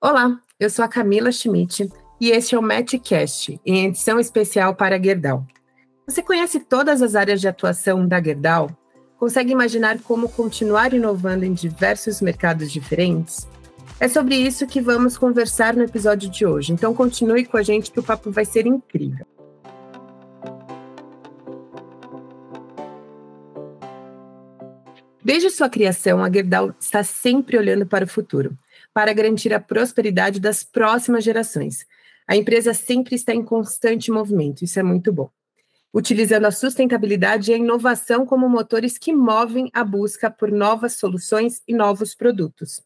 Olá, eu sou a Camila Schmidt e este é o Matchcast, em edição especial para a Gerdau. Você conhece todas as áreas de atuação da Gerdau? Consegue imaginar como continuar inovando em diversos mercados diferentes? É sobre isso que vamos conversar no episódio de hoje, então continue com a gente que o papo vai ser incrível. Desde sua criação, a Gerdau está sempre olhando para o futuro para garantir a prosperidade das próximas gerações. A empresa sempre está em constante movimento, isso é muito bom. Utilizando a sustentabilidade e a inovação como motores que movem a busca por novas soluções e novos produtos.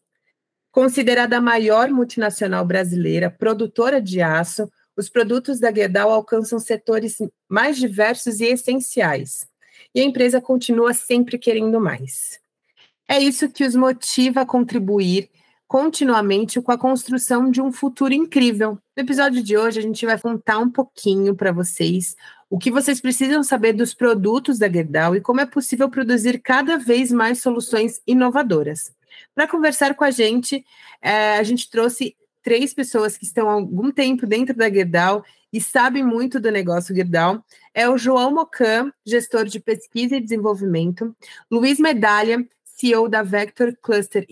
Considerada a maior multinacional brasileira produtora de aço, os produtos da Gerdau alcançam setores mais diversos e essenciais. E a empresa continua sempre querendo mais. É isso que os motiva a contribuir continuamente com a construção de um futuro incrível. No episódio de hoje, a gente vai contar um pouquinho para vocês o que vocês precisam saber dos produtos da Gerdau e como é possível produzir cada vez mais soluções inovadoras. Para conversar com a gente, é, a gente trouxe três pessoas que estão há algum tempo dentro da Gerdau e sabem muito do negócio Gerdau. É o João Mocan, gestor de pesquisa e desenvolvimento, Luiz Medalha, CEO da Vector Cluster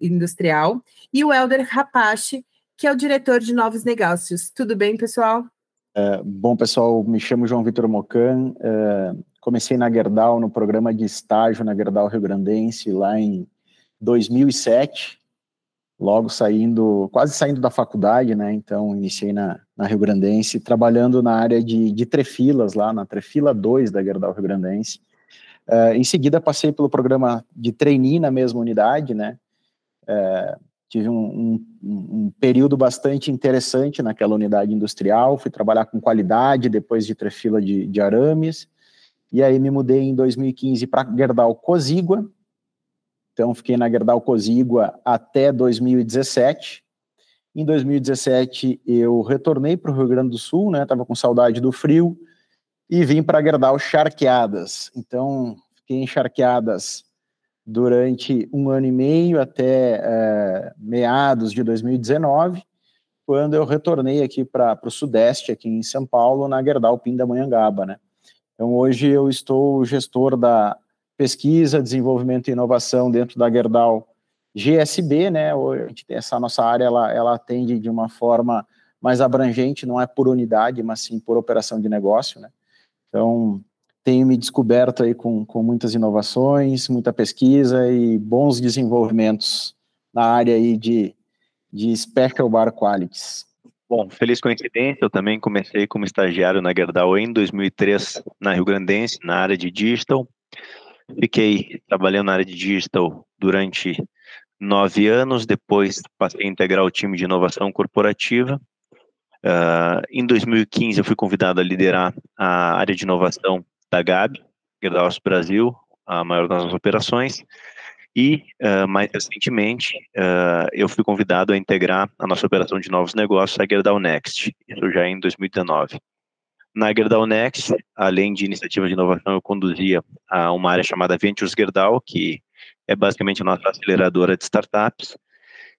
Industrial, e o Helder Rapache, que é o diretor de novos negócios. Tudo bem, pessoal? É, bom, pessoal, me chamo João Vitor Mocan, é, comecei na Gerdau, no programa de estágio na Gerdau Rio Grandense, lá em 2007, logo saindo, quase saindo da faculdade, né, então iniciei na, na Rio Grandense, trabalhando na área de, de trefilas, lá na Trefila 2 da Gerdau Rio Grandense, Uh, em seguida, passei pelo programa de trainee na mesma unidade, né? Uh, tive um, um, um, período bastante interessante naquela unidade industrial. Fui trabalhar com qualidade depois de trefila de, de arames. E aí me mudei em 2015 para Gerdau Cozigua. Então, fiquei na Gerdau Cozigua até 2017. Em 2017, eu retornei para o Rio Grande do Sul, né? Tava com saudade do frio e vim para Gerdau Charqueadas. Então, fiquei em Charqueadas durante um ano e meio até é, meados de 2019, quando eu retornei aqui para o Sudeste, aqui em São Paulo, na Gerdau Pindamonhangaba, né? Então, hoje eu estou gestor da pesquisa, desenvolvimento e inovação dentro da Gerdau GSB, né? Hoje, essa nossa área, ela, ela atende de uma forma mais abrangente, não é por unidade, mas sim por operação de negócio, né? Então, tenho me descoberto aí com, com muitas inovações, muita pesquisa e bons desenvolvimentos na área aí de, de Special Bar Qualities. Bom, feliz coincidência, eu também comecei como estagiário na Gerdau em 2003, na Rio Grandense, na área de Digital. Fiquei trabalhando na área de Digital durante nove anos, depois passei a integrar o time de inovação corporativa Uh, em 2015, eu fui convidado a liderar a área de inovação da GAB, Gerdau's Brasil, a maior das nossas operações. E, uh, mais recentemente, uh, eu fui convidado a integrar a nossa operação de novos negócios, a Gerdau Next, isso já em 2019. Na Gerdau Next, além de iniciativas de inovação, eu conduzia a uma área chamada Ventures Gerdau, que é basicamente a nossa aceleradora de startups,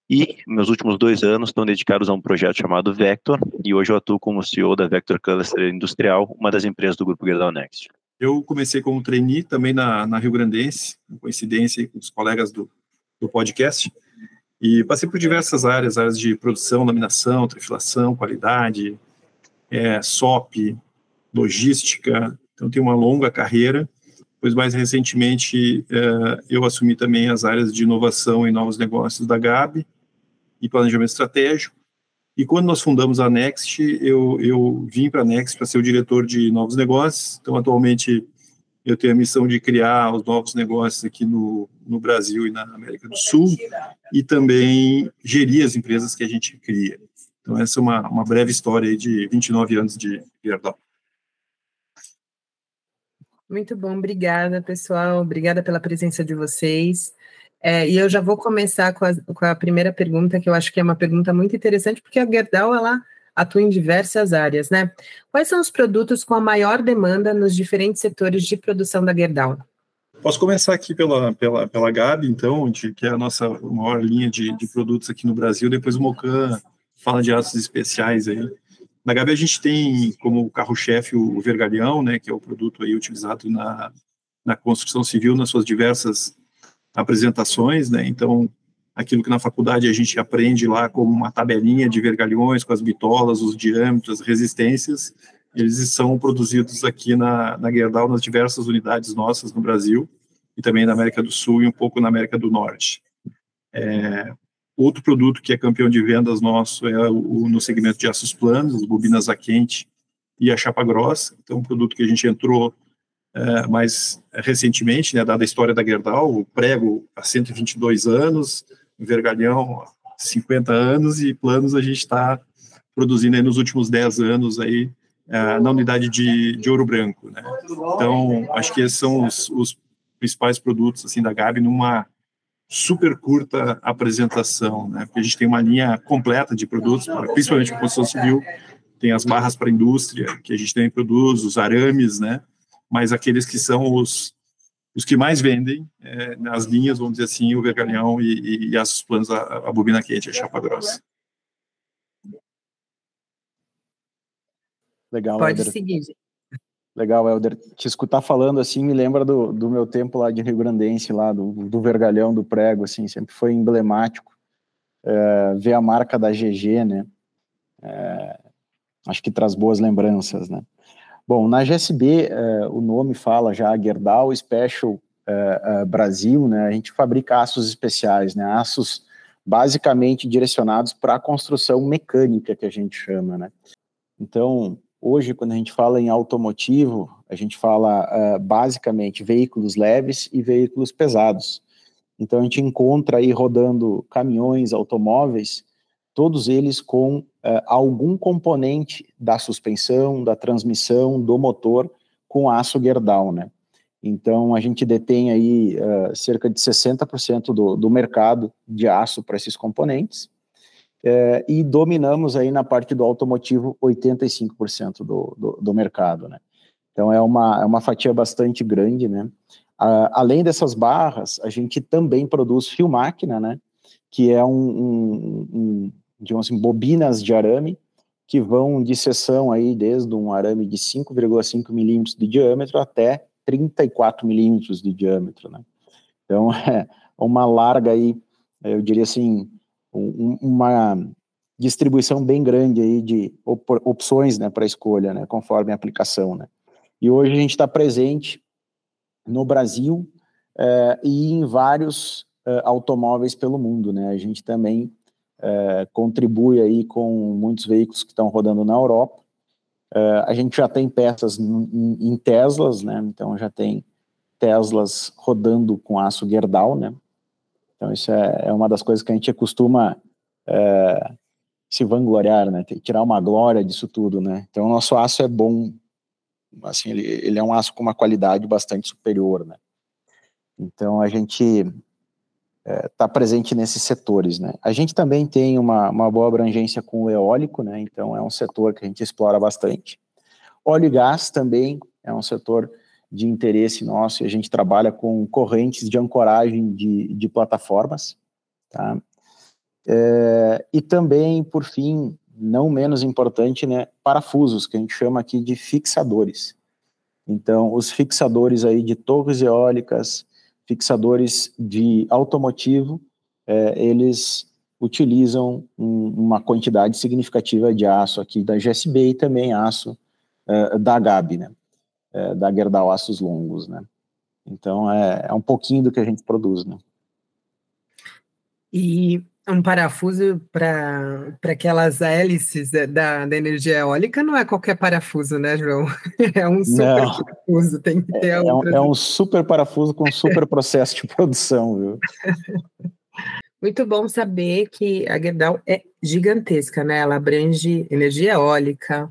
e meus últimos dois anos estão dedicados a um projeto chamado Vector, e hoje eu atuo como CEO da Vector Cluster Industrial, uma das empresas do grupo Gerdau Next. Eu comecei como trainee também na, na Rio Grandense, coincidência com os colegas do, do podcast, e passei por diversas áreas, áreas de produção, laminação, trefilação, qualidade, é, SOP, logística, então tenho uma longa carreira, pois mais recentemente é, eu assumi também as áreas de inovação e novos negócios da Gabi, e planejamento estratégico. E quando nós fundamos a Next, eu, eu vim para a Next para ser o diretor de novos negócios. Então, atualmente, eu tenho a missão de criar os novos negócios aqui no, no Brasil e na América do Sul, e também gerir as empresas que a gente cria. Então, essa é uma, uma breve história de 29 anos de Gerdau. Muito bom, obrigada, pessoal. Obrigada pela presença de vocês. É, e eu já vou começar com a, com a, primeira pergunta, que eu acho que é uma pergunta muito interessante, porque a Gerdau, ela atua em diversas áreas, né? Quais são os produtos com a maior demanda nos diferentes setores de produção da Gerdau? Posso começar aqui pela, pela, pela Gabi, então, de, que é a nossa maior linha de, de produtos aqui no Brasil. Depois o Mocan fala de aços especiais aí. Na Gabi a gente tem como carro-chefe o vergalhão, né, que é o produto aí utilizado na, na construção civil nas suas diversas apresentações, né? Então, aquilo que na faculdade a gente aprende lá como uma tabelinha de vergalhões com as bitolas, os diâmetros, resistências, eles são produzidos aqui na, na Gerdau nas diversas unidades nossas no Brasil e também na América do Sul e um pouco na América do Norte. É, outro produto que é campeão de vendas nosso é o, no segmento de aços planos, as bobinas a quente e a chapa grossa. Então, um produto que a gente entrou mais recentemente, né, dada a história da Gerdau, o prego há 122 anos, o vergalhão há 50 anos e planos a gente está produzindo nos últimos 10 anos aí é, na unidade de, de ouro branco, né? Então, acho que esses são os, os principais produtos assim da Gabi numa super curta apresentação, né? Porque a gente tem uma linha completa de produtos, principalmente para construção civil, tem as barras para indústria, que a gente também produz, os arames, né? Mas aqueles que são os, os que mais vendem é, nas linhas, vamos dizer assim, o vergalhão e, e, e as planos, a, a bobina quente, a chapa grossa. Legal, Pode Helder. seguir. Legal, Helder. Te escutar falando assim me lembra do, do meu tempo lá de Rio Grandense, lá do, do vergalhão, do prego, assim, sempre foi emblemático. É, ver a marca da GG, né? É, acho que traz boas lembranças, né? Bom, na GSB, é, o nome fala já Gerdau Special é, é, Brasil, né? A gente fabrica aços especiais, né? Aços basicamente direcionados para a construção mecânica, que a gente chama, né? Então, Hoje, quando a gente fala em automotivo, a gente fala uh, basicamente veículos leves e veículos pesados. Então, a gente encontra aí rodando caminhões, automóveis, todos eles com uh, algum componente da suspensão, da transmissão, do motor com aço Gerdau, né? Então, a gente detém aí uh, cerca de 60% do, do mercado de aço para esses componentes é, e dominamos aí na parte do automotivo 85% do, do, do, mercado, né? Então é uma, é uma fatia bastante grande, né? além dessas barras, a gente também produz fio máquina, né? Que é um, um digamos assim, bobinas de arame que vão de seção aí desde um arame de 5,5 milímetros de diâmetro até 34 milímetros de diâmetro, né? Então é uma larga aí, eu diria assim, um, uma distribuição bem grande aí de op opções né, para escolha, né, conforme a aplicação. Né. E hoje a gente está presente no Brasil eh, e em vários eh, automóveis pelo mundo. Né. A gente também eh, contribui aí com muitos veículos que estão rodando na Europa. a gente já tem peças em, em Teslas, né, então já tem Teslas rodando com aço Gerdau, né, então, isso é, é uma das coisas que a gente costuma é, se vangloriar, né? Tirar uma glória disso tudo, né? Então, o nosso aço é bom, assim, ele, ele é um aço com uma qualidade bastante superior, né? Então, a gente está é, presente nesses setores, né? A gente também tem uma, uma boa abrangência com o eólico, né? Então, é um setor que a gente explora bastante. Óleo e gás também é um setor de interesse nosso e a gente trabalha com correntes de ancoragem de, de plataformas, tá? É, e também, por fim, não menos importante, né, parafusos, que a gente chama aqui de fixadores. Então, os fixadores aí de torres eólicas, fixadores de automotivo, é, eles utilizam um, uma quantidade significativa de aço aqui da GSB e também aço é, da GAB, né é, da Gerdau Aços Longos, né? Então, é, é um pouquinho do que a gente produz, né? E um parafuso para aquelas hélices da, da energia eólica não é qualquer parafuso, né, João? É um super não. parafuso, tem que ter é, é, um, é um super parafuso com super processo de produção, viu? Muito bom saber que a Gerdau é gigantesca, né? Ela abrange energia eólica,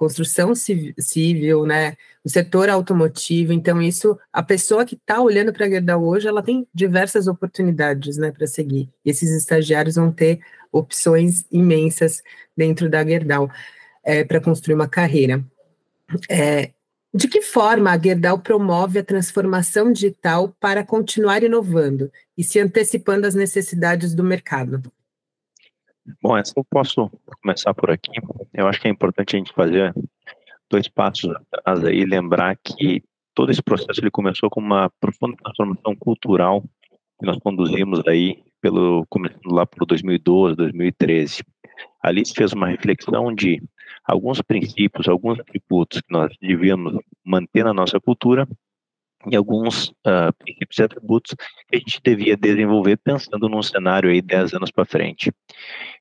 construção civil, né, o setor automotivo. Então, isso, a pessoa que está olhando para a Gerdau hoje, ela tem diversas oportunidades, né, para seguir. E esses estagiários vão ter opções imensas dentro da Gerdau é, para construir uma carreira. É, De que forma a Gerdau promove a transformação digital para continuar inovando e se antecipando às necessidades do mercado? Bom, eu posso começar por aqui. Eu acho que é importante a gente fazer dois passos atrás aí, lembrar que todo esse processo ele começou com uma profunda transformação cultural que nós conduzimos aí pelo começando lá por 2012, 2013. Ali se fez uma reflexão de alguns princípios, alguns atributos que nós devíamos manter na nossa cultura e alguns uh, princípios e atributos que a gente devia desenvolver pensando num cenário aí 10 anos para frente.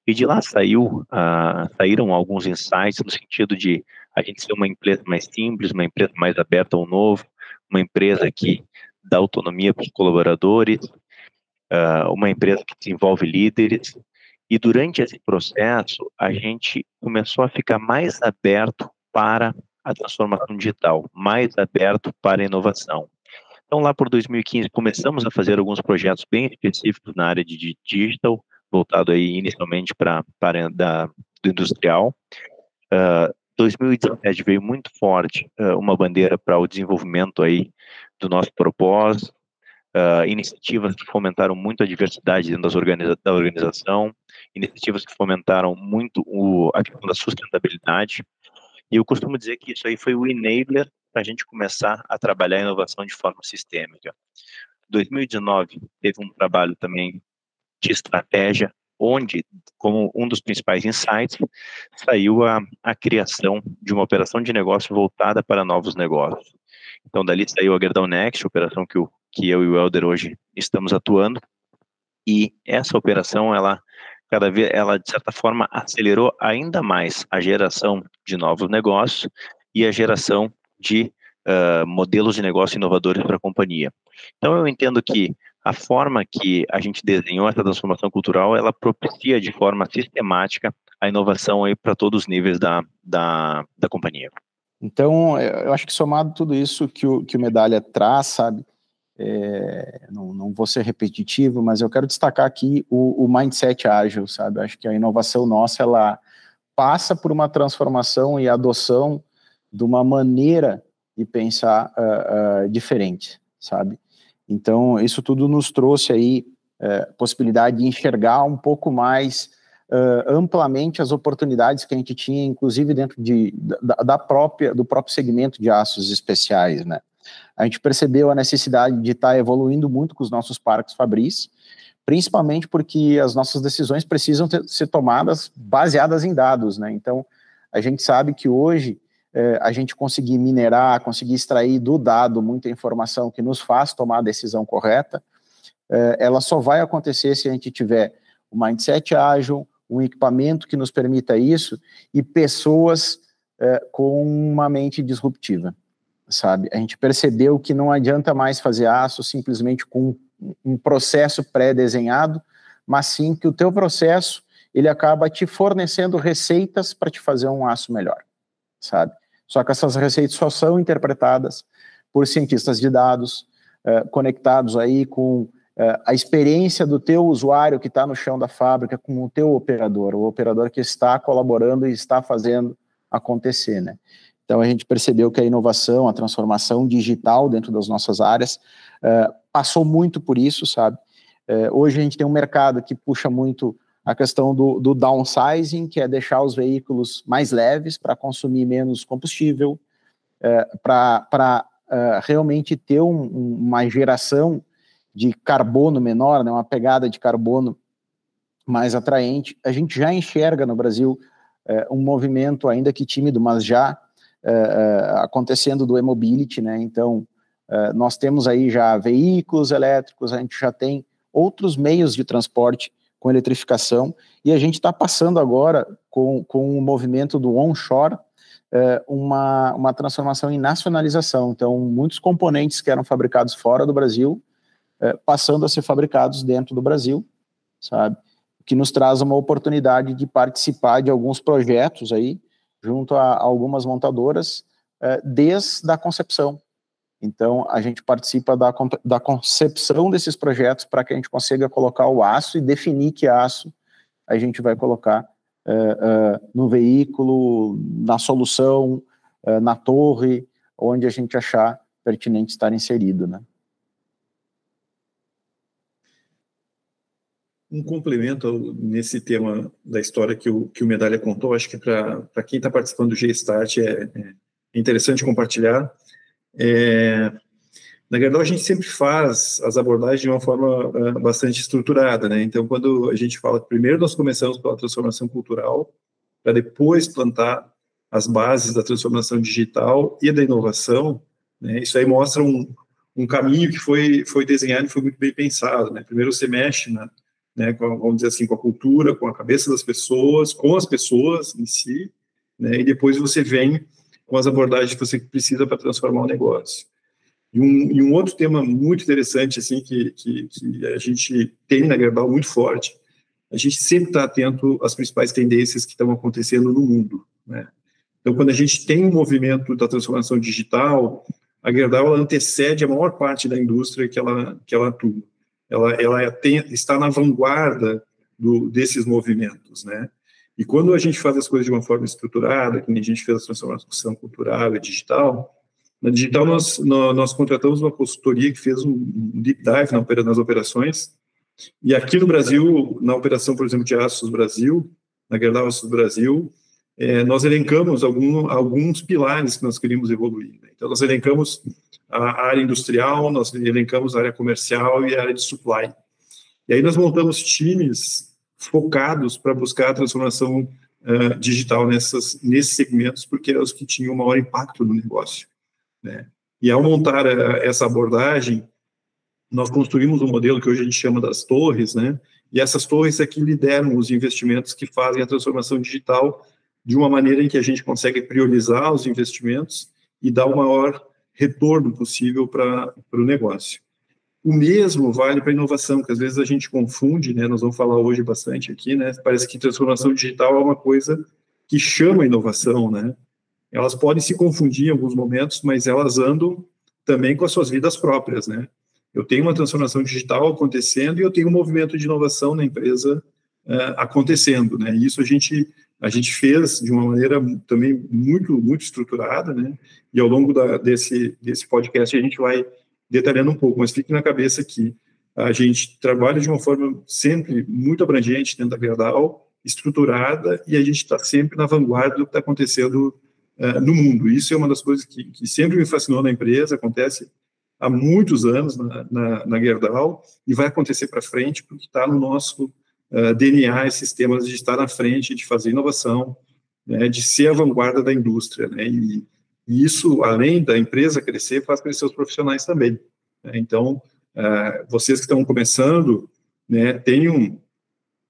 E de lá saiu, uh, saíram alguns insights no sentido de a gente ser uma empresa mais simples, uma empresa mais aberta ao novo, uma empresa que dá autonomia para os colaboradores, uh, uma empresa que desenvolve líderes. E durante esse processo, a gente começou a ficar mais aberto para a transformação digital, mais aberto para inovação. Então, lá por 2015, começamos a fazer alguns projetos bem específicos na área de digital, voltado aí inicialmente para a da, do industrial. Uh, 2017 veio muito forte uh, uma bandeira para o desenvolvimento aí do nosso propósito, uh, iniciativas que fomentaram muito a diversidade dentro das organiza da organização, iniciativas que fomentaram muito o, a questão da sustentabilidade. E eu costumo dizer que isso aí foi o enabler para a gente começar a trabalhar a inovação de forma sistêmica. 2019 teve um trabalho também de estratégia onde, como um dos principais insights, saiu a, a criação de uma operação de negócio voltada para novos negócios. Então, dali saiu a Gerdau Next, operação que, o, que eu e o Helder hoje estamos atuando, e essa operação, ela cada vez, ela de certa forma acelerou ainda mais a geração de novos negócios e a geração de uh, modelos de negócio inovadores para a companhia. Então, eu entendo que a forma que a gente desenhou essa transformação cultural, ela propicia de forma sistemática a inovação aí para todos os níveis da, da, da companhia. Então, eu acho que somado tudo isso que o, que o Medalha traz, sabe, é, não, não, vou ser repetitivo, mas eu quero destacar aqui o, o, mindset ágil, sabe, eu acho que a inovação nossa, ela passa por uma transformação e adoção de uma maneira de pensar uh, uh, diferente, sabe, então, isso tudo nos trouxe aí é, possibilidade de enxergar um pouco mais uh, amplamente as oportunidades que a gente tinha, inclusive dentro de, da, da, própria, do próprio segmento de aços especiais, né? A gente percebeu a necessidade de estar tá evoluindo muito com os nossos parques Fabris, principalmente porque as nossas decisões precisam ter, ser tomadas baseadas em dados, né? Então, a gente sabe que hoje é, a gente conseguir minerar, conseguir extrair do dado muita informação que nos faz tomar a decisão correta, é, ela só vai acontecer se a gente tiver um mindset ágil, um equipamento que nos permita isso e pessoas é, com uma mente disruptiva, sabe? A gente percebeu que não adianta mais fazer aço simplesmente com um processo pré-desenhado, mas sim que o teu processo ele acaba te fornecendo receitas para te fazer um aço melhor sabe? Só que essas receitas só são interpretadas por cientistas de dados, eh, conectados aí com eh, a experiência do teu usuário que está no chão da fábrica com o teu operador, o operador que está colaborando e está fazendo acontecer, né? Então a gente percebeu que a inovação, a transformação digital dentro das nossas áreas eh, passou muito por isso, sabe? hoje a gente tem um mercado que puxa muito a questão do, do downsizing, que é deixar os veículos mais leves para consumir menos combustível, é, para é, realmente ter um, uma geração de carbono menor, né, uma pegada de carbono mais atraente. A gente já enxerga no Brasil um movimento, ainda que tímido, mas já acontecendo do e-mobility, né? Então, é, nós temos aí já veículos elétricos, a gente já tem outros meios de transporte com eletrificação, e a gente está passando agora, com, com o movimento do onshore, é, uma, uma transformação em nacionalização. Então, muitos componentes que eram fabricados fora do Brasil, é, passando a ser fabricados dentro do Brasil, sabe? Que nos traz uma oportunidade de participar de alguns projetos aí, junto a, algumas montadoras, é, desde a concepção. Então, a gente participa da, da concepção desses projetos para que a gente consiga colocar o aço e definir que aço a gente vai colocar uh, uh, no veículo, na solução, uh, na torre onde a gente achar pertinente estar inserido, né? Um complemento nesse tema da história que o, que o Medalha contou, acho que para quem está participando do G-Start é, é, interessante compartilhar. É, na verdade, a gente sempre faz as abordagens de uma forma uh, bastante estruturada, né? Então, quando a gente fala, primeiro nós começamos pela transformação cultural, para depois plantar as bases da transformação digital e da inovação, né? Isso aí mostra um, um caminho que foi, foi desenhado e foi muito bem pensado, né? Primeiro você mexe na, né, com, vamos dizer assim, com a cultura, com a cabeça das pessoas, com as pessoas em si, né, e depois você vem com as abordagens que você precisa para transformar o negócio. E um, e um, outro tema muito interessante, assim, que, que, que a gente tem na Gerdau muito forte, a gente sempre está atento às principais tendências que estão acontecendo no mundo, né? Então, quando a gente tem um movimento da transformação digital, a Gerdau antecede a maior parte da indústria que ela, que ela atua ela, ela tem, está na vanguarda do, desses movimentos, né? E quando a gente faz as coisas de uma forma estruturada, que a gente fez a transformação cultural e digital, na digital nós, nós, nós contratamos uma consultoria que fez um deep dive na, nas operações, e aqui no Brasil, na operação, por exemplo, de Aços Brasil, na Gerdau Aços Brasil, é, nós elencamos algum, alguns pilares que nós queríamos evoluir. Né? Então, nós elencamos a área industrial, nós elencamos a área comercial e a área de supply. E aí nós montamos times focados para buscar a transformação uh, digital nessas, nesses segmentos, porque eram os que tinham maior impacto no negócio. Né? E ao montar uh, essa abordagem, nós construímos um modelo que hoje a gente chama das torres, né? E essas torres é que lideram os investimentos que fazem a transformação digital de uma maneira em que a gente consegue priorizar os investimentos e dar o maior retorno possível para o negócio. O mesmo vale para a inovação, que às vezes a gente confunde, né? Nós vamos falar hoje bastante aqui, né? Parece que transformação digital é uma coisa que chama inovação, né? Elas podem se confundir em alguns momentos, mas elas andam também com as suas vidas próprias, né? Eu tenho uma transformação digital acontecendo e eu tenho um movimento de inovação na empresa uh, acontecendo, né? E isso a gente a gente fez de uma maneira também muito muito estruturada, né? E ao longo da, desse desse podcast a gente vai detalhando um pouco, mas fique na cabeça que a gente trabalha de uma forma sempre muito abrangente dentro da Gerdau, estruturada, e a gente está sempre na vanguarda do que está acontecendo uh, no mundo. Isso é uma das coisas que, que, sempre me fascinou na empresa, acontece há muitos anos na, na, na Gerdau, e vai acontecer para frente, porque está no nosso uh, DNA esses temas de estar na frente, de fazer inovação, né, de ser a vanguarda da indústria. Né, e, e, isso, além da empresa crescer, faz crescer os profissionais também. Né, então, uh, vocês que estão começando, né, tenham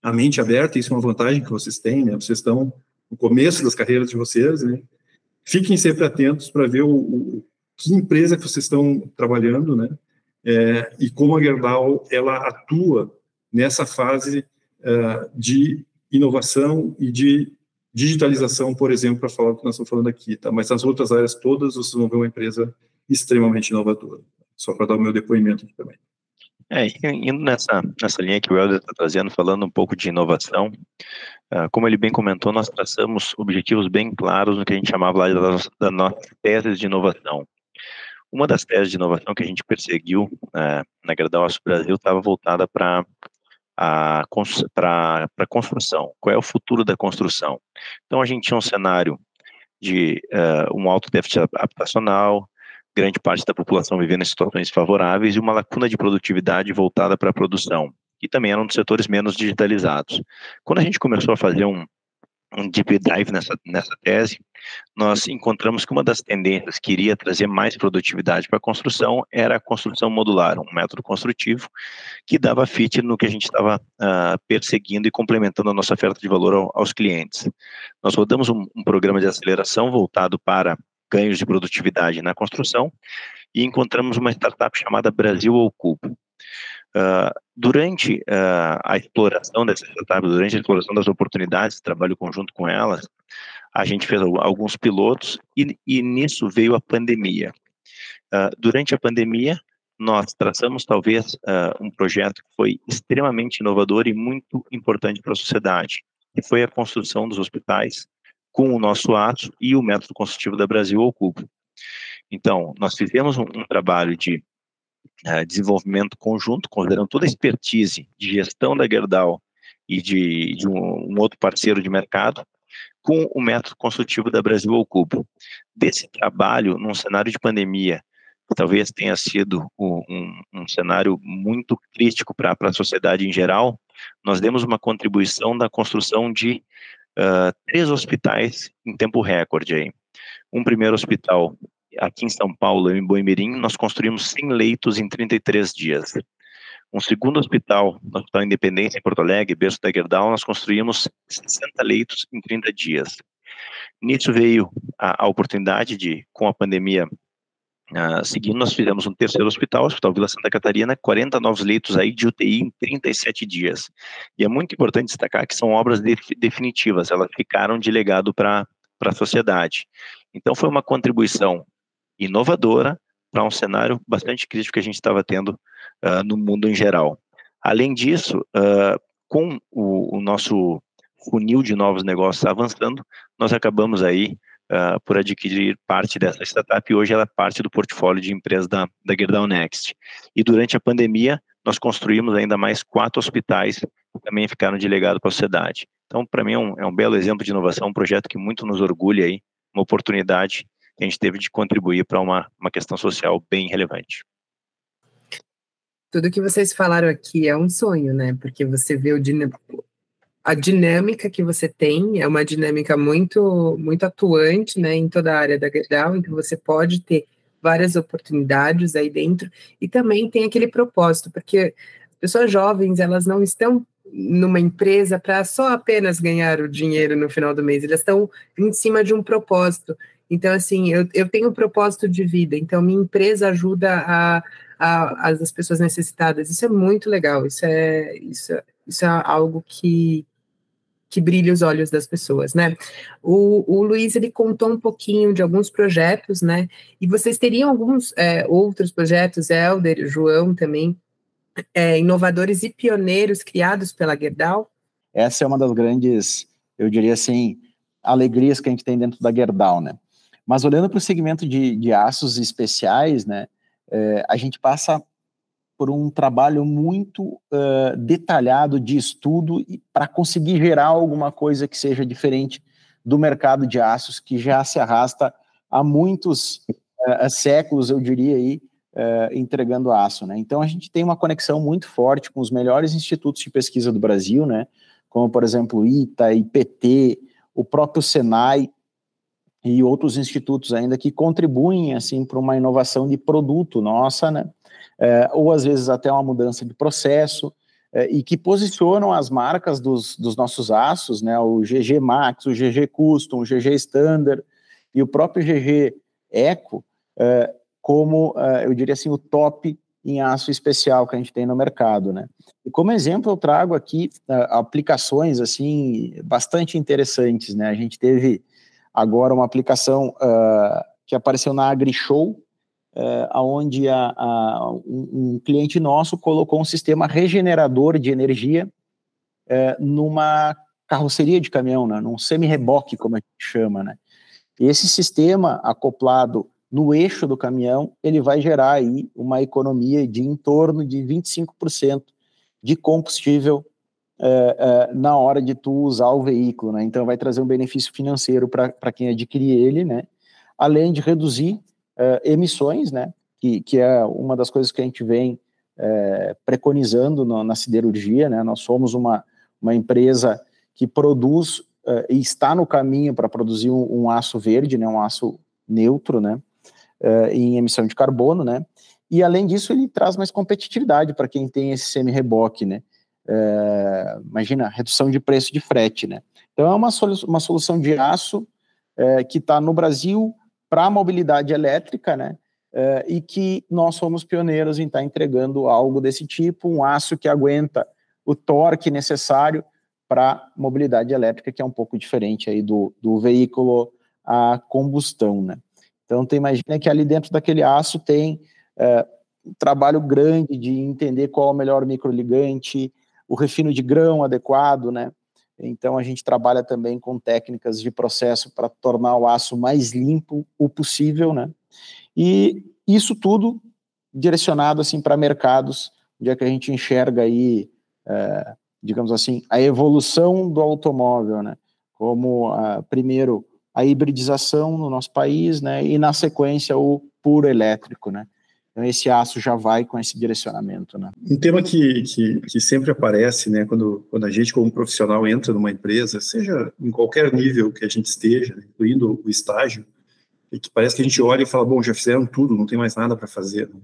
a mente aberta, isso é uma vantagem que vocês têm, né, vocês estão no começo das carreiras de vocês, né, fiquem sempre atentos para ver o, o, que empresa que vocês estão trabalhando, né, é, e como a Gerdau ela atua nessa fase uh, de inovação e de digitalização, por exemplo, para falar o que nós estamos falando aqui, tá? Mas nas outras áreas todas, vocês vão ver uma empresa extremamente inovadora. Só para dar o meu depoimento aqui também. É, indo nessa, nessa linha que o Helder está trazendo, falando um pouco de inovação, uh, como ele bem comentou, nós traçamos objetivos bem claros no que a gente chamava lá das, das nossas teses de inovação. Uma das teses de inovação que a gente perseguiu uh, na Gradal Brasil estava voltada para para a construção. Qual é o futuro da construção? Então, a gente tinha um cenário de uh, um alto déficit habitacional, grande parte da população vivendo em situações favoráveis e uma lacuna de produtividade voltada para a produção, que também eram dos setores menos digitalizados. Quando a gente começou a fazer um, um deep dive nessa, nessa tese, nós encontramos que uma das tendências que iria trazer mais produtividade para a construção era a construção modular, um método construtivo que dava fit no que a gente estava uh, perseguindo e complementando a nossa oferta de valor ao, aos clientes. Nós rodamos um, um programa de aceleração voltado para ganhos de produtividade na construção e encontramos uma startup chamada Brasil ao Cubo. Uh, durante uh, a exploração dessas startups, durante a exploração das oportunidades, trabalho conjunto com elas, a gente fez alguns pilotos e, e nisso veio a pandemia. Uh, durante a pandemia, nós traçamos talvez um projeto que foi extremamente inovador e muito importante para a sociedade, que foi a construção dos hospitais com o nosso ato e o método construtivo da Brasil ao Cubo. Então, nós fizemos um, um trabalho de uh, desenvolvimento conjunto, considerando toda a expertise de gestão da Gerdau e de, de um, um, outro parceiro de mercado, com o método consultivo da Brasil ao Cubo. Desse trabalho, num cenário de pandemia, que talvez tenha sido um, um cenário muito crítico para a sociedade em geral, nós demos uma contribuição da construção de uh, três hospitais em tempo recorde. Aí. Um primeiro hospital aqui em São Paulo, em Boimirim, nós construímos 100 leitos em 33 dias. Um segundo hospital, no Hospital Independência, em Porto Alegre, berço da Gerdau, nós construímos 60 leitos em 30 dias. Nisso veio a, a oportunidade de, com a pandemia uh, seguindo, nós fizemos um terceiro hospital, o Hospital Vila Santa Catarina, 40 novos leitos aí de UTI em 37 dias. E é muito importante destacar que são obras de, definitivas, elas ficaram de legado para a sociedade. Então, foi uma contribuição inovadora para um cenário bastante crítico que a gente estava tendo uh, no mundo em geral. Além disso, uh, com o, o, nosso funil de novos negócios avançando, nós acabamos aí uh, por adquirir parte dessa startup e hoje ela é parte do portfólio de empresas da, da Gerdau Next. E durante a pandemia, nós construímos ainda mais quatro hospitais que também ficaram de legado para a sociedade. Então, para mim, é um, é um belo exemplo de inovação, um projeto que muito nos orgulha aí, uma oportunidade a gente teve de contribuir para uma, uma questão social bem relevante. Tudo que vocês falaram aqui é um sonho, né? Porque você vê o a dinâmica que você tem é uma dinâmica muito muito atuante, né, em toda a área da Gerdau, que você pode ter várias oportunidades aí dentro e também tem aquele propósito, porque pessoas jovens, elas não estão numa empresa para só apenas ganhar o dinheiro no final do mês, elas estão em cima de um propósito. Então, assim, eu, eu tenho um propósito de vida, então minha empresa ajuda a, a, as pessoas necessitadas. Isso é muito legal, isso é, isso, isso é algo que, que brilha os olhos das pessoas, né? O, o Luiz, ele contou um pouquinho de alguns projetos, né? E vocês teriam alguns é, outros projetos, Helder, João também, é, inovadores e pioneiros criados pela Gerdau? Essa é uma das grandes, eu diria assim, alegrias que a gente tem dentro da Gerdau, né? Mas olhando para o segmento de, de aços especiais, né, é, a gente passa por um trabalho muito uh, detalhado de estudo para conseguir gerar alguma coisa que seja diferente do mercado de aços que já se arrasta há muitos uh, séculos, eu diria aí, uh, entregando aço, né? Então a gente tem uma conexão muito forte com os melhores institutos de pesquisa do Brasil, né? Como por exemplo ITA, IPT, o próprio Senai, e outros institutos ainda que contribuem assim para uma inovação de produto nossa, né? É, ou às vezes até uma mudança de processo é, e que posicionam as marcas dos, dos nossos aços, né? O GG Max, o GG Custom, o GG Standard e o próprio GG Eco é, como é, eu diria assim o top em aço especial que a gente tem no mercado, né? E como exemplo eu trago aqui uh, aplicações assim bastante interessantes, né? A gente teve agora uma aplicação uh, que apareceu na AgriShow, uh, onde a, a, um, um, cliente nosso colocou um sistema regenerador de energia uh, numa carroceria de caminhão, né, num semi-reboque, como a gente chama. Né. E esse sistema acoplado no eixo do caminhão, ele vai gerar aí uma economia de em torno de 25% de combustível é, é, na hora de tu usar o veículo, né? Então vai trazer um benefício financeiro para quem adquirir ele, né? Além de reduzir é, emissões, né? Que, que é uma das coisas que a gente vem é, preconizando no, na siderurgia, né? Nós somos uma, uma empresa que produz é, e está no caminho para produzir um, um, aço verde, né? Um aço neutro, né? É, em emissão de carbono, né? E além disso, ele traz mais competitividade para quem tem esse semi-reboque, né? É, imagina, redução de preço de frete, né? Então é uma, solu uma solução de aço é, que está no Brasil para a mobilidade elétrica, né? É, e que nós somos pioneiros em estar tá entregando algo desse tipo, um aço que aguenta o torque necessário para mobilidade elétrica, que é um pouco diferente aí do, do veículo a combustão, né? Então, tu imagina que ali dentro daquele aço tem é, um trabalho grande de entender qual é o melhor microligante, o refino de grão adequado, né? Então a gente trabalha também com técnicas de processo para tornar o aço mais limpo o possível, né? E isso tudo direcionado assim para mercados onde é que a gente enxerga aí, é, digamos assim, a evolução do automóvel, né? Como uh, primeiro a hibridização no nosso país, né? E na sequência o puro elétrico, né? Então esse aço já vai com esse direcionamento, né? Um tema que, que, que sempre aparece, né? Quando, quando a gente como profissional entra numa empresa, seja em qualquer nível que a gente esteja, incluindo o estágio, e que parece que a gente olha e fala, bom, já fizeram tudo, não tem mais nada para fazer. Né?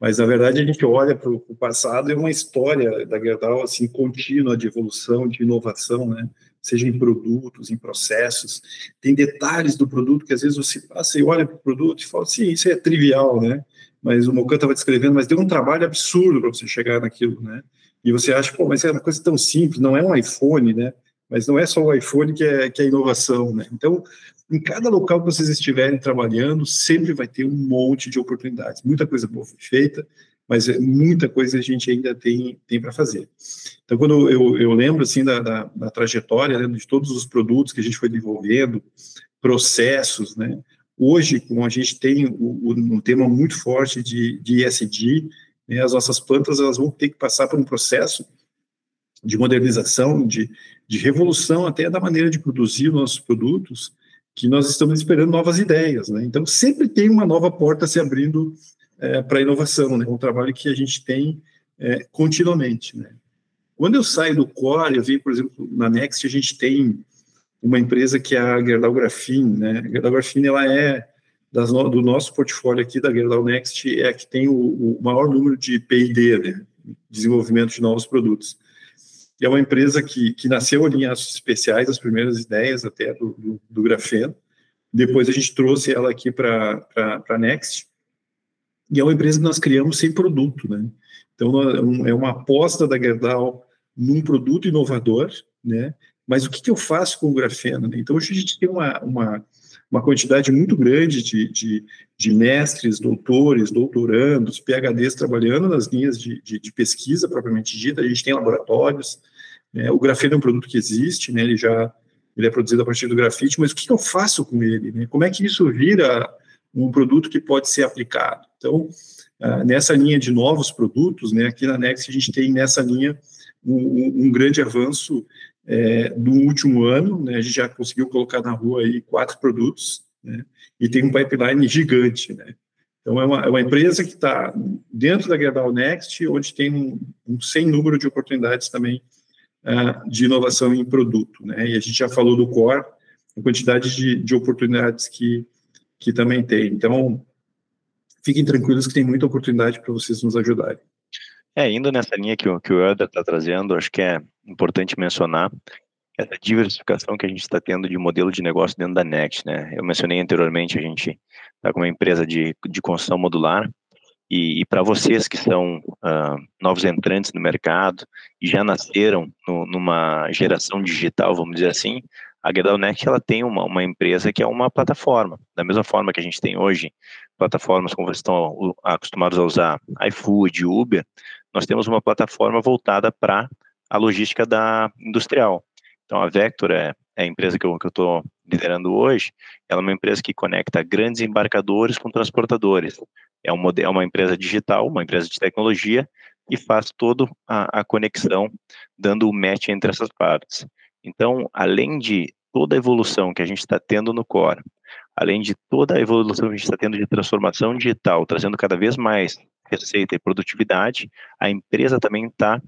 Mas, na verdade, a gente olha para o passado é uma história da Gerdau, assim, contínua de evolução, de inovação, né? Seja em produtos, em processos. Tem detalhes do produto que, às vezes, você passa e olha para o produto e fala, sim, isso é trivial, né? Mas o Mocan estava descrevendo, mas deu um trabalho absurdo para você chegar naquilo, né? E você acha, pô, mas é uma coisa tão simples, não é um iPhone, né? Mas não é só o iPhone que é, que é inovação, né? Então, em cada local que vocês estiverem trabalhando, sempre vai ter um monte de oportunidades. Muita coisa boa foi feita, mas é muita coisa a gente ainda tem, tem para fazer. Então, quando eu, eu lembro assim da, da, da trajetória né, de todos os produtos que a gente foi desenvolvendo, processos, né? Hoje, como a gente tem um tema muito forte de, de ESG, né, as nossas plantas elas vão ter que passar por um processo de modernização, de, de revolução até da maneira de produzir nossos produtos, que nós estamos esperando novas ideias, né? Então sempre tem uma nova porta se abrindo é, para a inovação, né? Um trabalho que a gente tem é, continuamente, né? Quando eu saio do Core, eu vi, por exemplo, na Next a gente tem uma empresa que é a Gerdau Graphene, né? A Gerdau Graphene, ela é das, do nosso portfólio aqui da Gerdau Next é a que tem o, o maior número de P&D, né? Desenvolvimento de novos produtos é uma empresa que, que nasceu ali em aços especiais, as primeiras ideias até do, do, do grafeno. Depois a gente trouxe ela aqui para a Next. E é uma empresa que nós criamos sem produto, né? Então, é uma aposta da Gerdau num produto inovador, né? Mas o que, que eu faço com o grafeno? Né? Então, hoje a gente tem uma, uma, uma quantidade muito grande de, de, de, mestres, doutores, doutorandos, PHDs trabalhando nas linhas de, de, pesquisa propriamente dita. A gente tem laboratórios, né? O grafeno é um produto que existe, né? ele já ele é produzido a partir do grafite, mas o que eu faço com ele? Né? Como é que isso vira um produto que pode ser aplicado? Então, uh, nessa linha de novos produtos, né, aqui na Next a gente tem nessa linha um, um grande avanço é, do último ano, né, a gente já conseguiu colocar na rua aí quatro produtos, né, e tem um pipeline gigante, né. Então, é uma, é uma empresa que está dentro da Gerdau Next, onde tem um, um sem número de oportunidades também uh, de inovação em produto. Né? E a gente já falou do core, a quantidade de, de oportunidades que, que também tem. Então, fiquem tranquilos que tem muita oportunidade para vocês nos ajudarem. É, indo nessa linha que o, que o Elder está trazendo, acho que é importante mencionar essa diversificação que a gente está tendo de modelo de negócio dentro da Next, né? Eu mencionei anteriormente, a gente está com uma empresa de, de construção modular, e, e para vocês que são uh, novos entrantes no mercado e já nasceram no, numa geração digital, vamos dizer assim, a GetAllNet ela tem uma, uma empresa que é uma plataforma. Da mesma forma que a gente tem hoje plataformas como vocês estão acostumados a usar, iFood, Uber, nós temos uma plataforma voltada para a logística da industrial. Então, a Vector é, é a empresa que eu estou liderando hoje, ela é uma empresa que conecta grandes embarcadores com transportadores é, um modelo, é uma empresa digital, uma empresa de tecnologia, e faz toda a, a conexão, dando o match entre essas partes. Então, além de toda a evolução que a gente está tendo no core, além de toda a evolução que a gente está tendo de transformação digital, trazendo cada vez mais receita e produtividade, a empresa também está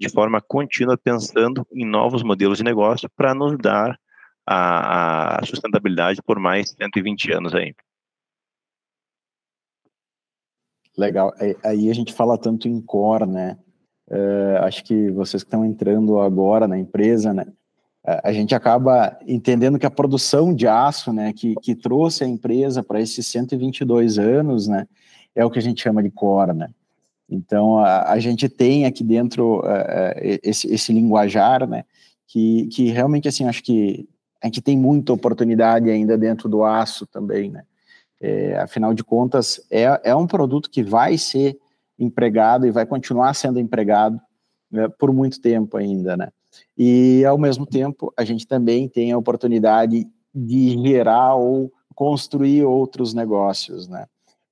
de forma contínua pensando em novos modelos de negócio para nos dar a, a, sustentabilidade por mais 120 anos aí. Legal. Aí a gente fala tanto em core, né? Uh, acho que vocês que estão entrando agora na empresa, né? A gente acaba entendendo que a produção de aço, né, que, que trouxe a empresa para esses 122 anos, né, é o que a gente chama de core, né? Então, a, a gente tem aqui dentro uh, esse, esse linguajar, né, que, que realmente, assim, acho que a gente tem muita oportunidade ainda dentro do aço também, né? É, afinal de contas, é, é um produto que vai ser empregado e vai continuar sendo empregado né, por muito tempo ainda, né? E, ao mesmo tempo, a gente também tem a oportunidade de gerar ou construir outros negócios, né?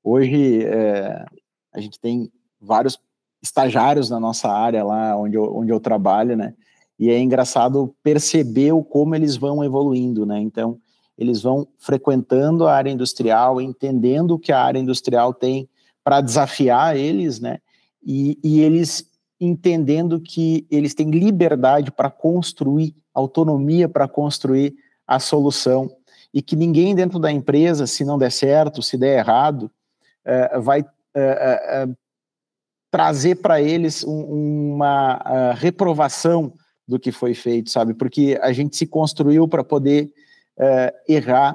Hoje é, a gente tem vários estagiários na nossa área lá onde eu, onde eu trabalho, né? E é engraçado perceber o como eles vão evoluindo, né? Então, eles vão frequentando a área industrial, entendendo o que a área industrial tem para desafiar eles, né? E, e eles entendendo que eles têm liberdade para construir, autonomia para construir a solução, e que ninguém dentro da empresa, se não der certo, se der errado, é, vai é, é, trazer para eles um, uma reprovação do que foi feito, sabe? Porque a gente se construiu para poder errar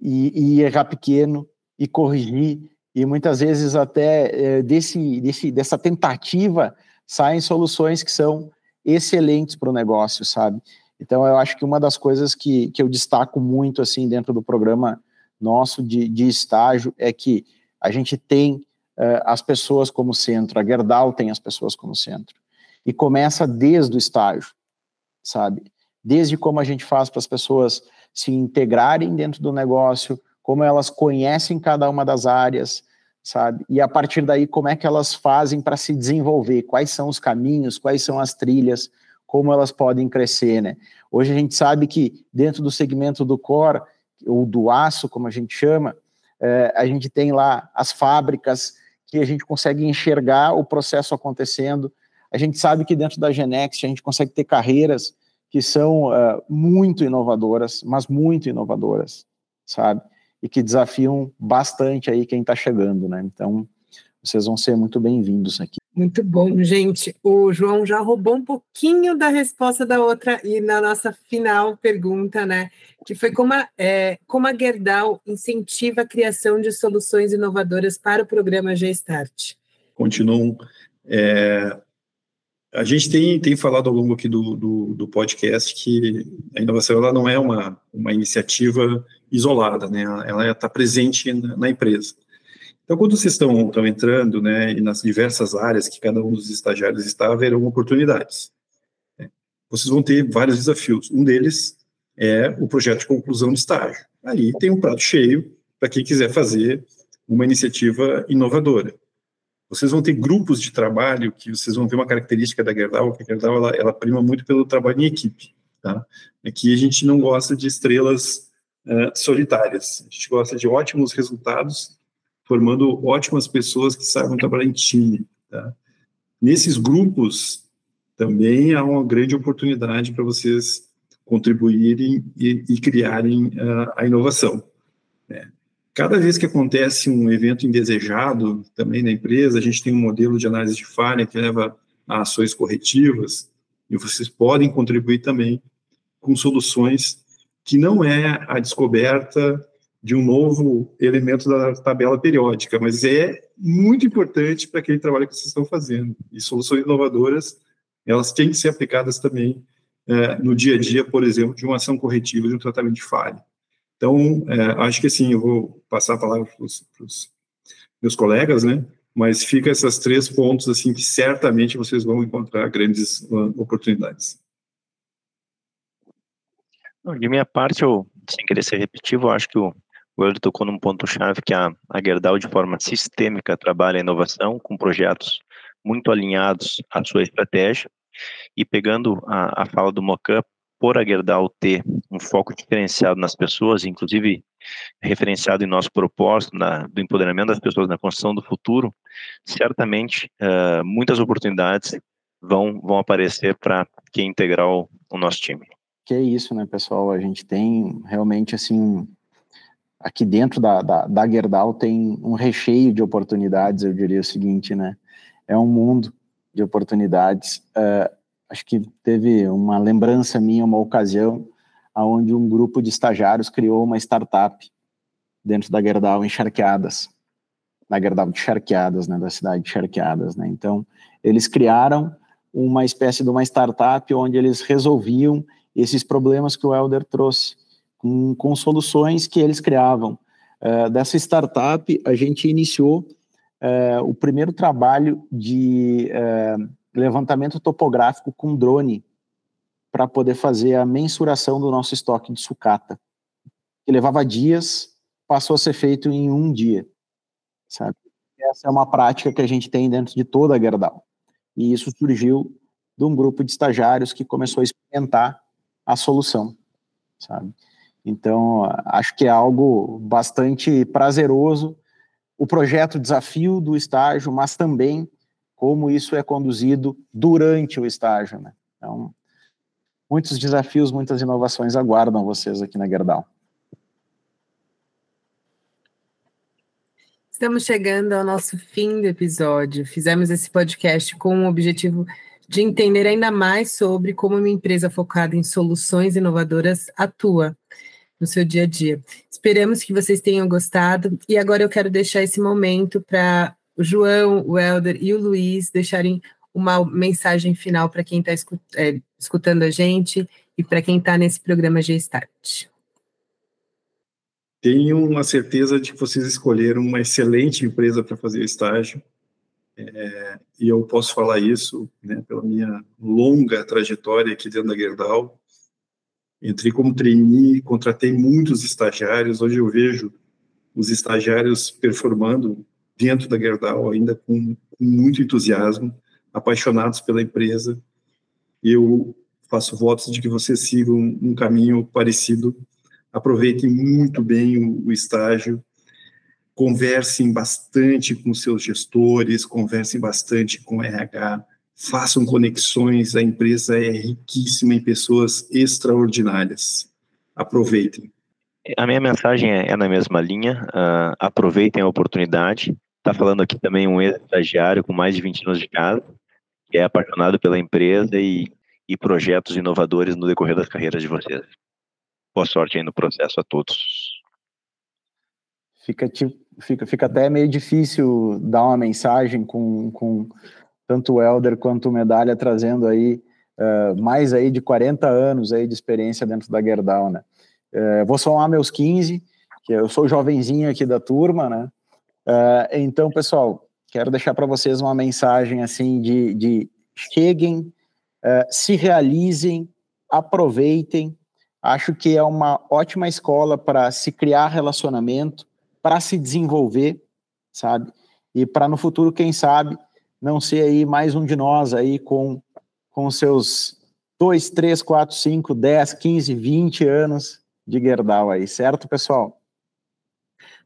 e, e, errar pequeno e corrigir e muitas vezes até desse, desse, dessa tentativa saem soluções que são excelentes para o negócio, sabe? Então eu acho que uma das coisas que, que eu destaco muito assim dentro do programa nosso de, de estágio é que a gente tem uh, as pessoas como centro, a Gerdau tem as pessoas como centro. E começa desde o estágio, sabe? Desde como a gente faz para as pessoas se integrarem dentro do negócio, como elas conhecem cada uma das áreas, sabe? E a partir daí, como é que elas fazem para se desenvolver? Quais são os caminhos, quais são as trilhas, como elas podem crescer, né? Hoje a gente sabe que dentro do segmento do core, ou do aço, como a gente chama, é, a gente tem lá as fábricas que a gente consegue enxergar o processo acontecendo. A gente sabe que dentro da Genex a gente consegue ter carreiras que são uh, muito inovadoras, mas muito inovadoras, sabe? E que desafiam bastante aí quem está chegando, né? Então, vocês vão ser muito bem-vindos aqui. Muito bom, gente. O João já roubou um pouquinho da resposta da outra e na nossa final pergunta, né? Que foi como a, é, como a Gerdau incentiva a criação de soluções inovadoras para o programa G-Start. Continuam. É, a gente tem, tem falado ao longo aqui do, do, do, podcast que a inovação ela não é uma, uma iniciativa isolada, né? Ela está presente na, na empresa. Então, quando vocês estão, estão entrando, né, e nas diversas áreas que cada um dos estagiários está, haverão oportunidades. Né? Vocês vão ter vários desafios. Um deles é o projeto de conclusão de estágio. Aí tem um prato cheio para quem quiser fazer uma iniciativa inovadora. Vocês vão ter grupos de trabalho que vocês vão ver uma característica da Gerdau, que a Gerdau ela, ela prima muito pelo trabalho em equipe. Tá? Aqui a gente não gosta de estrelas uh, solitárias, a gente gosta de ótimos resultados formando ótimas pessoas que saibam trabalhar em time. Tá? Nesses grupos, também há uma grande oportunidade para vocês contribuírem e, e criarem uh, a inovação. Né? Cada vez que acontece um evento indesejado também na empresa, a gente tem um modelo de análise de falha que leva a ações corretivas, e vocês podem contribuir também com soluções que não é a descoberta de um novo elemento da tabela periódica, mas é muito importante para aquele trabalho que vocês estão fazendo. E soluções inovadoras, elas têm que ser aplicadas também é, no dia a dia, por exemplo, de uma ação corretiva, de um tratamento de falha. Então, é, acho que assim, eu vou passar a palavra para os meus colegas, né? Mas fica esses três pontos assim que certamente vocês vão encontrar grandes uh, oportunidades. De minha parte, eu, sem querer ser repetitivo, acho que o o Euler tocou num ponto-chave que a, a Gerdau, de forma sistêmica, trabalha a inovação com projetos muito alinhados à sua estratégia. E pegando a, a fala do Mocan, por a Gerdau ter um foco diferenciado nas pessoas, inclusive referenciado em nosso propósito na, do empoderamento das pessoas na construção do futuro, certamente uh, muitas oportunidades vão, vão aparecer para quem integrar o, o nosso time. Que é isso, né, pessoal? A gente tem realmente assim aqui dentro da, da, da Gerdau tem um recheio de oportunidades, eu diria o seguinte, né? É um mundo de oportunidades. Uh, acho que teve uma lembrança minha, uma ocasião, onde um grupo de estagiários criou uma startup dentro da Gerdau em Charqueadas, na Gerdau de Charqueadas, né, da cidade de Charqueadas, né? Então, eles criaram uma espécie de uma startup onde eles resolviam esses problemas que o Elder trouxe com, com soluções que eles criavam. Uh, dessa startup, a gente iniciou uh, o primeiro trabalho de uh, levantamento topográfico com drone para poder fazer a mensuração do nosso estoque de sucata, que levava dias, passou a ser feito em um dia. sabe? Essa é uma prática que a gente tem dentro de toda a Gerdau. E isso surgiu de um grupo de estagiários que começou a experimentar a solução, sabe? Então, acho que é algo bastante prazeroso o projeto desafio do estágio, mas também como isso é conduzido durante o estágio, né? Então, muitos desafios, muitas inovações aguardam vocês aqui na Gerdau. Estamos chegando ao nosso fim do episódio. Fizemos esse podcast com o objetivo de entender ainda mais sobre como uma empresa focada em soluções inovadoras atua no seu dia a dia. Esperamos que vocês tenham gostado e agora eu quero deixar esse momento para o João, o Helder e o Luiz deixarem uma mensagem final para quem está é, escutando a gente e para quem está nesse programa G-Start. Tenho uma certeza de que vocês escolheram uma excelente empresa para fazer estágio. É, e eu posso falar isso né, pela minha longa trajetória aqui dentro da Gerdau. Entrei como trainee, contratei muitos estagiários. Hoje eu vejo os estagiários performando dentro da Gerdau ainda com, com muito entusiasmo, apaixonados pela empresa. Eu faço votos de que vocês sigam um caminho parecido aproveitem muito bem o, o estágio, conversem bastante com seus gestores, conversem bastante com RH, façam conexões, a empresa é riquíssima em pessoas extraordinárias. Aproveitem. A minha mensagem é, é na mesma linha, uh, aproveitem a oportunidade. Está falando aqui também um ex-estagiário com mais de 20 anos de casa, que é apaixonado pela empresa e, e projetos inovadores no decorrer das carreiras de vocês. Boa sorte aí no processo a todos. Fica, fica, fica até meio difícil dar uma mensagem com, com tanto o Helder quanto o Medalha trazendo aí uh, mais aí de 40 anos aí de experiência dentro da Gerdau, né? Uh, vou somar meus 15, que eu sou jovenzinho aqui da turma, né? Uh, então, pessoal, quero deixar para vocês uma mensagem assim de, de cheguem, se realizem, aproveitem, Acho que é uma ótima escola para se criar relacionamento, para se desenvolver, sabe? E para no futuro, quem sabe, não ser aí mais um de nós aí com, com seus 2, 3, 4, 5, 10, 15, 20 anos de Gerdau aí, certo, pessoal?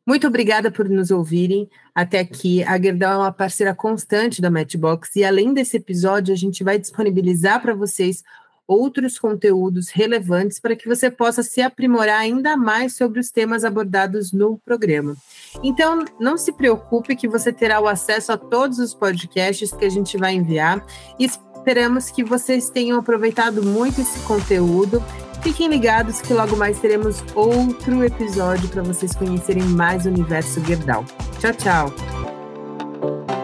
Muito obrigada por nos ouvirem até aqui. A Gerdau é uma parceira constante da Matchbox e além desse episódio, a gente vai disponibilizar para vocês outros conteúdos relevantes para que você possa se aprimorar ainda mais sobre os temas abordados no programa. Então, não se preocupe que você terá o acesso a todos os podcasts que a gente vai enviar esperamos que vocês tenham aproveitado muito esse conteúdo. Fiquem ligados que logo mais teremos outro episódio para vocês conhecerem mais o universo Gerdau. Tchau, tchau!